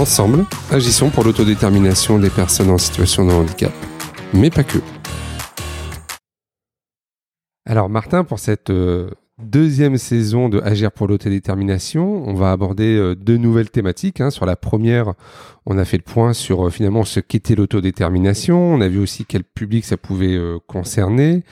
Ensemble, agissons pour l'autodétermination des personnes en situation de handicap, mais pas que. Alors Martin, pour cette euh, deuxième saison de Agir pour l'autodétermination, on va aborder euh, deux nouvelles thématiques. Hein. Sur la première, on a fait le point sur euh, finalement ce qu'était l'autodétermination. On a vu aussi quel public ça pouvait euh, concerner.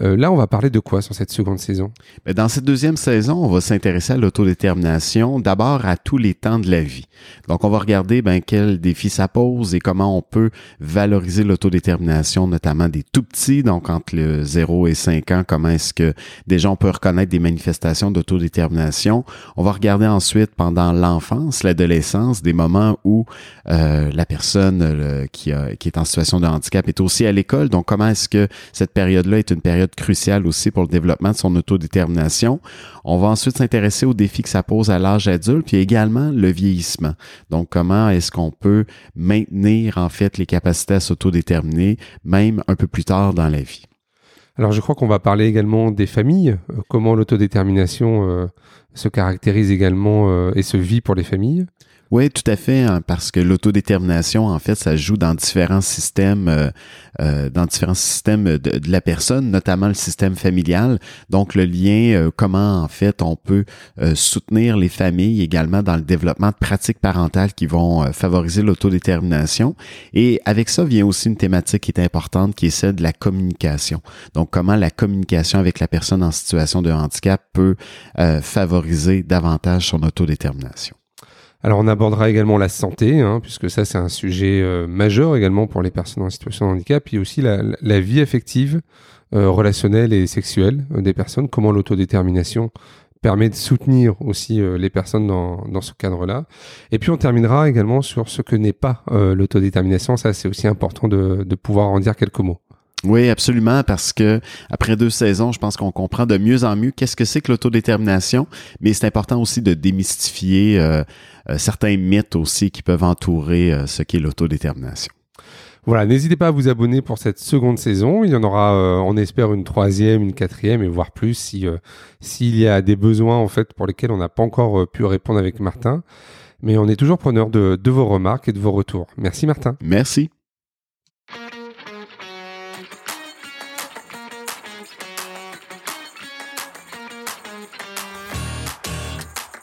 Là, on va parler de quoi sur cette seconde saison? Mais Dans cette deuxième saison, on va s'intéresser à l'autodétermination, d'abord à tous les temps de la vie. Donc, on va regarder ben, quels défis ça pose et comment on peut valoriser l'autodétermination, notamment des tout petits, donc entre le 0 et 5 ans, comment est-ce que déjà on peut reconnaître des manifestations d'autodétermination. On va regarder ensuite pendant l'enfance, l'adolescence, des moments où euh, la personne qui, qui est en situation de handicap est aussi à l'école. Donc, comment est-ce que cette période-là est une période cruciale aussi pour le développement de son autodétermination? On va ensuite s'intéresser aux défis que ça pose à l'âge adulte, puis également le vieillissement. Donc, comment est-ce qu'on peut maintenir en fait les capacités à s'autodéterminer, même un peu plus tard dans la vie? Alors, je crois qu'on va parler également des familles, euh, comment l'autodétermination euh, se caractérise également et se vit pour les familles. Oui, tout à fait, hein, parce que l'autodétermination, en fait, ça joue dans différents systèmes, euh, euh, dans différents systèmes de, la personne, notamment le système familial. Donc, le lien, euh, comment en fait on peut soutenir les familles également dans le développement de pratiques parentales qui vont favoriser l'autodétermination. Et avec ça vient aussi une thématique qui est importante, qui est celle de la communication. Donc, comment la communication avec la personne en situation de handicap peut favoriser davantage son autodétermination. Alors on abordera également la santé, hein, puisque ça c'est un sujet euh, majeur également pour les personnes en situation de handicap, puis aussi la, vie affective, euh, relationnelle et sexuelle euh, des personnes, comment l'autodétermination permet de soutenir aussi les personnes dans, dans ce cadre-là. Et puis on terminera également sur ce que n'est pas l'autodétermination, ça c'est aussi important de, de pouvoir en dire quelques mots. Oui, absolument, parce que après deux saisons, je pense qu'on comprend de mieux en mieux qu'est-ce que c'est que l'autodétermination, mais c'est important aussi de démystifier euh, euh, certains mythes aussi qui peuvent entourer euh, ce qu'est l'autodétermination. Voilà, n'hésitez pas à vous abonner pour cette seconde saison. Il y en aura, on espère, une troisième, une quatrième et voire plus si s'il y a des besoins en fait pour lesquels on n'a pas encore pu répondre avec Martin. Mais on est toujours preneur de, de vos remarques et de vos retours. Merci Martin. Merci.